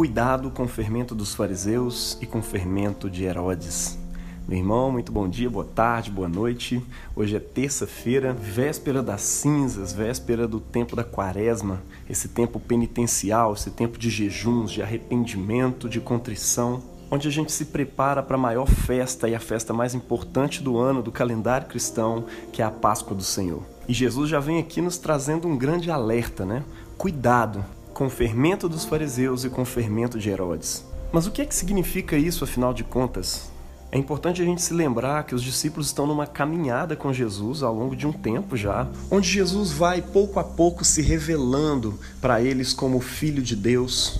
Cuidado com o fermento dos fariseus e com o fermento de Herodes. Meu irmão, muito bom dia, boa tarde, boa noite. Hoje é terça-feira, véspera das cinzas, véspera do tempo da quaresma, esse tempo penitencial, esse tempo de jejuns, de arrependimento, de contrição, onde a gente se prepara para a maior festa e a festa mais importante do ano do calendário cristão, que é a Páscoa do Senhor. E Jesus já vem aqui nos trazendo um grande alerta, né? Cuidado com o fermento dos fariseus e com o fermento de Herodes. Mas o que é que significa isso, afinal de contas? É importante a gente se lembrar que os discípulos estão numa caminhada com Jesus ao longo de um tempo já, onde Jesus vai pouco a pouco se revelando para eles como Filho de Deus,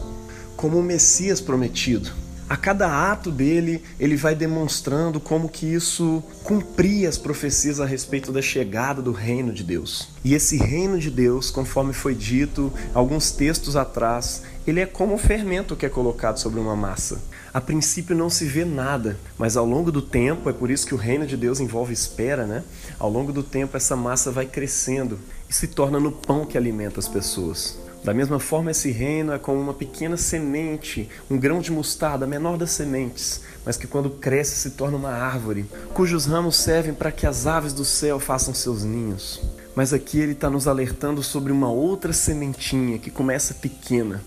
como o Messias prometido a cada ato dele, ele vai demonstrando como que isso cumpria as profecias a respeito da chegada do reino de Deus. E esse reino de Deus, conforme foi dito alguns textos atrás, ele é como o fermento que é colocado sobre uma massa. A princípio não se vê nada, mas ao longo do tempo, é por isso que o reino de Deus envolve espera, né? Ao longo do tempo essa massa vai crescendo e se torna no pão que alimenta as pessoas. Da mesma forma, esse reino é como uma pequena semente, um grão de mostarda, a menor das sementes, mas que quando cresce se torna uma árvore, cujos ramos servem para que as aves do céu façam seus ninhos. Mas aqui ele está nos alertando sobre uma outra sementinha que começa pequena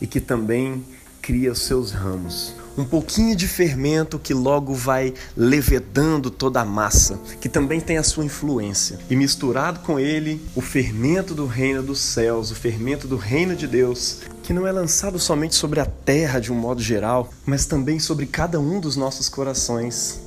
e que também cria os seus ramos um pouquinho de fermento que logo vai levedando toda a massa, que também tem a sua influência. E misturado com ele, o fermento do reino dos céus, o fermento do reino de Deus, que não é lançado somente sobre a terra de um modo geral, mas também sobre cada um dos nossos corações,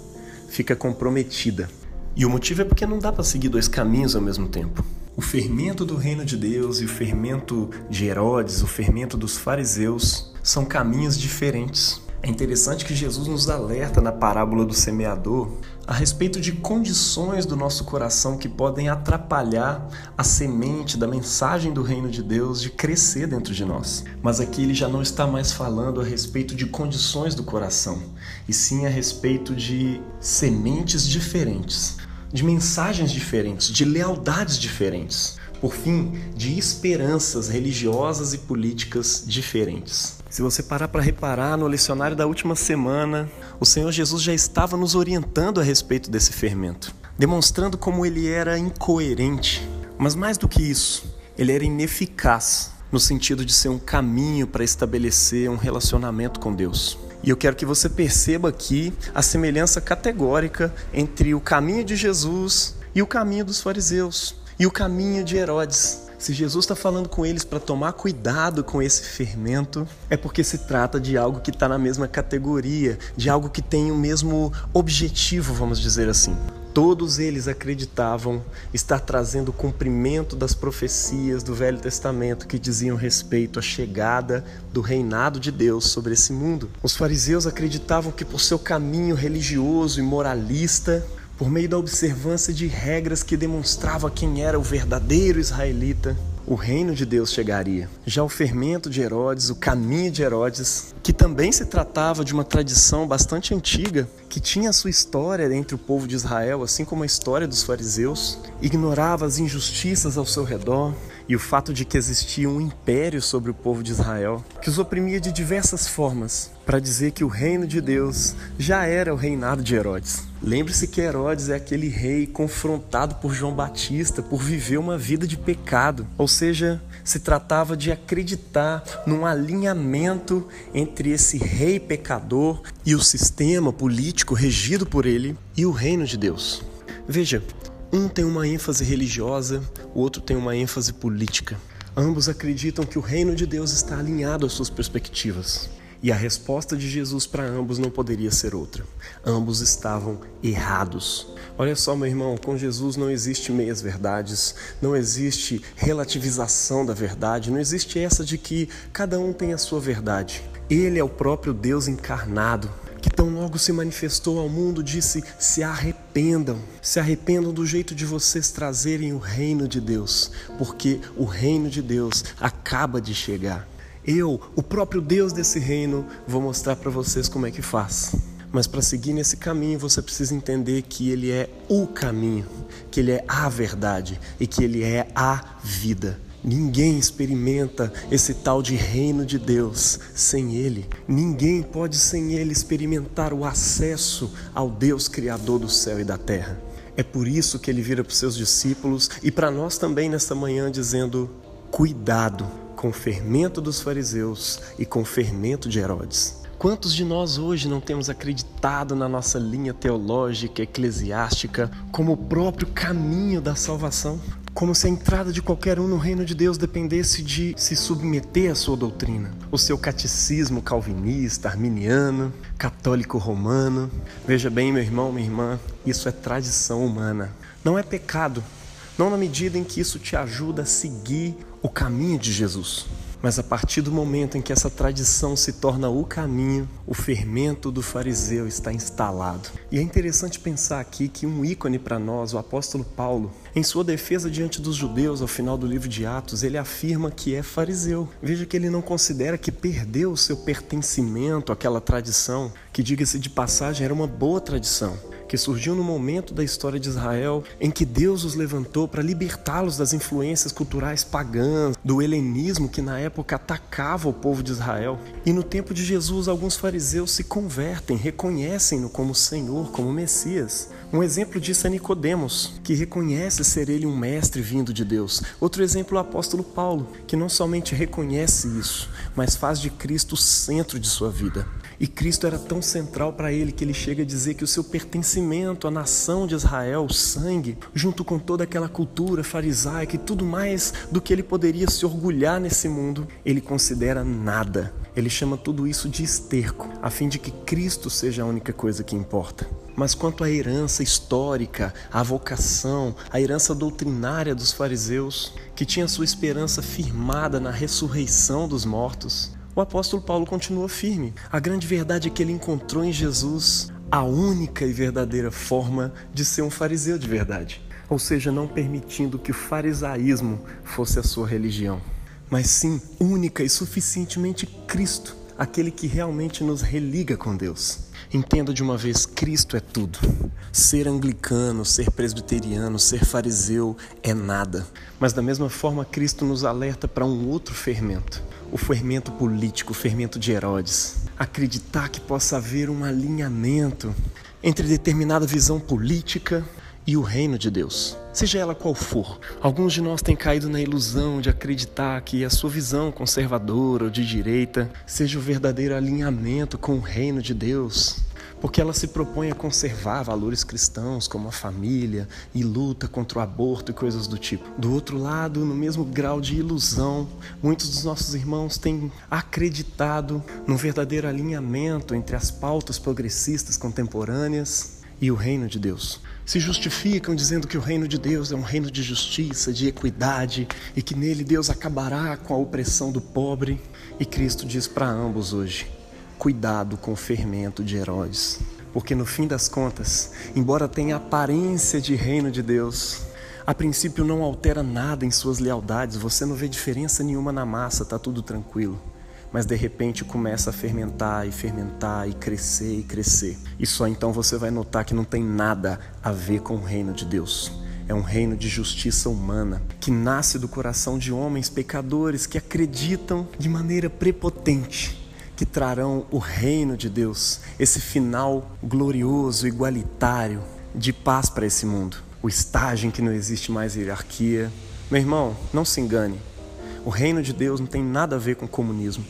fica comprometida. E o motivo é porque não dá para seguir dois caminhos ao mesmo tempo. O fermento do reino de Deus e o fermento de Herodes, o fermento dos fariseus, são caminhos diferentes. É interessante que Jesus nos alerta na parábola do semeador a respeito de condições do nosso coração que podem atrapalhar a semente da mensagem do reino de Deus de crescer dentro de nós. Mas aqui ele já não está mais falando a respeito de condições do coração, e sim a respeito de sementes diferentes, de mensagens diferentes, de lealdades diferentes por fim, de esperanças religiosas e políticas diferentes. Se você parar para reparar no lecionário da última semana, o Senhor Jesus já estava nos orientando a respeito desse fermento, demonstrando como ele era incoerente, mas mais do que isso, ele era ineficaz no sentido de ser um caminho para estabelecer um relacionamento com Deus. E eu quero que você perceba aqui a semelhança categórica entre o caminho de Jesus e o caminho dos fariseus e o caminho de Herodes. Se Jesus está falando com eles para tomar cuidado com esse fermento, é porque se trata de algo que está na mesma categoria, de algo que tem o mesmo objetivo, vamos dizer assim. Todos eles acreditavam estar trazendo o cumprimento das profecias do Velho Testamento que diziam respeito à chegada do reinado de Deus sobre esse mundo. Os fariseus acreditavam que, por seu caminho religioso e moralista, por meio da observância de regras que demonstrava quem era o verdadeiro israelita, o reino de Deus chegaria. Já o fermento de Herodes, o caminho de Herodes, que também se tratava de uma tradição bastante antiga, que tinha sua história entre o povo de Israel, assim como a história dos fariseus, ignorava as injustiças ao seu redor, e o fato de que existia um império sobre o povo de Israel, que os oprimia de diversas formas, para dizer que o reino de Deus já era o reinado de Herodes. Lembre-se que Herodes é aquele rei confrontado por João Batista por viver uma vida de pecado, ou seja, se tratava de acreditar num alinhamento entre esse rei pecador e o sistema político regido por ele e o reino de Deus. Veja, um tem uma ênfase religiosa, o outro tem uma ênfase política. Ambos acreditam que o reino de Deus está alinhado às suas perspectivas. E a resposta de Jesus para ambos não poderia ser outra. Ambos estavam errados. Olha só, meu irmão, com Jesus não existe meias verdades, não existe relativização da verdade, não existe essa de que cada um tem a sua verdade. Ele é o próprio Deus encarnado, que tão logo se manifestou ao mundo, disse: se arrependam, se arrependam do jeito de vocês trazerem o reino de Deus, porque o reino de Deus acaba de chegar. Eu, o próprio Deus desse reino, vou mostrar para vocês como é que faz. Mas para seguir nesse caminho, você precisa entender que ele é o caminho, que ele é a verdade e que ele é a vida. Ninguém experimenta esse tal de reino de Deus sem Ele. Ninguém pode sem Ele experimentar o acesso ao Deus Criador do céu e da terra. É por isso que ele vira para os seus discípulos e para nós também nesta manhã, dizendo: cuidado com o fermento dos fariseus e com o fermento de Herodes. Quantos de nós hoje não temos acreditado na nossa linha teológica, eclesiástica, como o próprio caminho da salvação? Como se a entrada de qualquer um no reino de Deus dependesse de se submeter à sua doutrina, o seu catecismo calvinista, arminiano, católico romano. Veja bem, meu irmão, minha irmã, isso é tradição humana. Não é pecado, não na medida em que isso te ajuda a seguir o caminho de Jesus. Mas a partir do momento em que essa tradição se torna o caminho, o fermento do fariseu está instalado. E é interessante pensar aqui que um ícone para nós, o apóstolo Paulo, em sua defesa diante dos judeus ao final do livro de Atos, ele afirma que é fariseu. Veja que ele não considera que perdeu o seu pertencimento àquela tradição, que diga-se de passagem era uma boa tradição que surgiu no momento da história de Israel em que Deus os levantou para libertá-los das influências culturais pagãs, do helenismo que na época atacava o povo de Israel. E no tempo de Jesus, alguns fariseus se convertem, reconhecem-no como Senhor, como Messias. Um exemplo disso é Nicodemos, que reconhece ser ele um mestre vindo de Deus. Outro exemplo é o apóstolo Paulo, que não somente reconhece isso, mas faz de Cristo o centro de sua vida. E Cristo era tão central para ele que ele chega a dizer que o seu pertencimento à nação de Israel, o sangue, junto com toda aquela cultura farisaica e tudo mais do que ele poderia se orgulhar nesse mundo, ele considera nada. Ele chama tudo isso de esterco, a fim de que Cristo seja a única coisa que importa. Mas quanto à herança histórica, à vocação, à herança doutrinária dos fariseus, que tinha sua esperança firmada na ressurreição dos mortos, o apóstolo Paulo continua firme. A grande verdade é que ele encontrou em Jesus a única e verdadeira forma de ser um fariseu de verdade. Ou seja, não permitindo que o farisaísmo fosse a sua religião, mas sim única e suficientemente Cristo, aquele que realmente nos religa com Deus. Entenda de uma vez: Cristo é tudo. Ser anglicano, ser presbiteriano, ser fariseu é nada. Mas da mesma forma, Cristo nos alerta para um outro fermento o fermento político, o fermento de Herodes. Acreditar que possa haver um alinhamento entre determinada visão política e o reino de Deus, seja ela qual for. Alguns de nós têm caído na ilusão de acreditar que a sua visão conservadora ou de direita seja o verdadeiro alinhamento com o reino de Deus porque ela se propõe a conservar valores cristãos como a família e luta contra o aborto e coisas do tipo. Do outro lado, no mesmo grau de ilusão, muitos dos nossos irmãos têm acreditado no verdadeiro alinhamento entre as pautas progressistas contemporâneas e o reino de Deus. Se justificam dizendo que o reino de Deus é um reino de justiça, de equidade e que nele Deus acabará com a opressão do pobre. E Cristo diz para ambos hoje: cuidado com o fermento de Herodes. Porque no fim das contas, embora tenha aparência de reino de Deus, a princípio não altera nada em suas lealdades, você não vê diferença nenhuma na massa, tá tudo tranquilo. Mas de repente começa a fermentar e fermentar e crescer e crescer. E só então você vai notar que não tem nada a ver com o reino de Deus. É um reino de justiça humana que nasce do coração de homens pecadores que acreditam de maneira prepotente que trarão o reino de Deus, esse final glorioso, igualitário, de paz para esse mundo. O estágio em que não existe mais hierarquia. Meu irmão, não se engane. O reino de Deus não tem nada a ver com comunismo.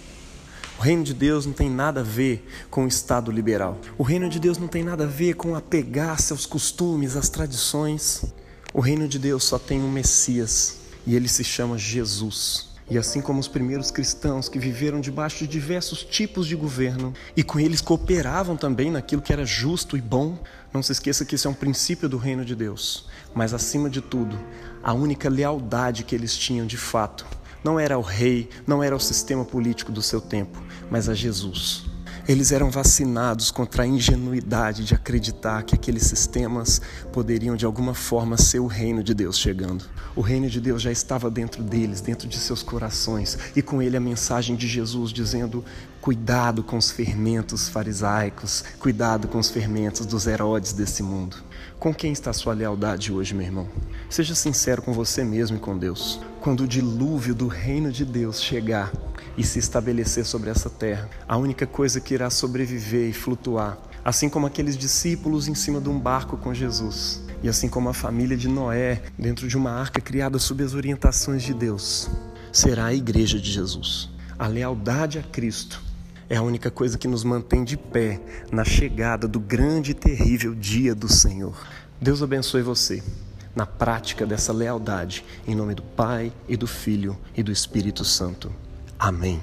O reino de Deus não tem nada a ver com o Estado liberal. O reino de Deus não tem nada a ver com apegar-se aos costumes, às tradições. O reino de Deus só tem um Messias e ele se chama Jesus. E assim como os primeiros cristãos que viveram debaixo de diversos tipos de governo e com eles cooperavam também naquilo que era justo e bom, não se esqueça que isso é um princípio do reino de Deus. Mas acima de tudo, a única lealdade que eles tinham de fato não era ao rei, não era ao sistema político do seu tempo, mas a Jesus. Eles eram vacinados contra a ingenuidade de acreditar que aqueles sistemas poderiam de alguma forma ser o reino de Deus chegando. O reino de Deus já estava dentro deles, dentro de seus corações, e com ele a mensagem de Jesus dizendo: cuidado com os fermentos farisaicos, cuidado com os fermentos dos Herodes desse mundo. Com quem está a sua lealdade hoje, meu irmão? Seja sincero com você mesmo e com Deus. Quando o dilúvio do reino de Deus chegar, e se estabelecer sobre essa terra. A única coisa que irá sobreviver e flutuar, assim como aqueles discípulos em cima de um barco com Jesus, e assim como a família de Noé dentro de uma arca criada sob as orientações de Deus, será a igreja de Jesus. A lealdade a Cristo é a única coisa que nos mantém de pé na chegada do grande e terrível dia do Senhor. Deus abençoe você na prática dessa lealdade, em nome do Pai e do Filho e do Espírito Santo. Amém.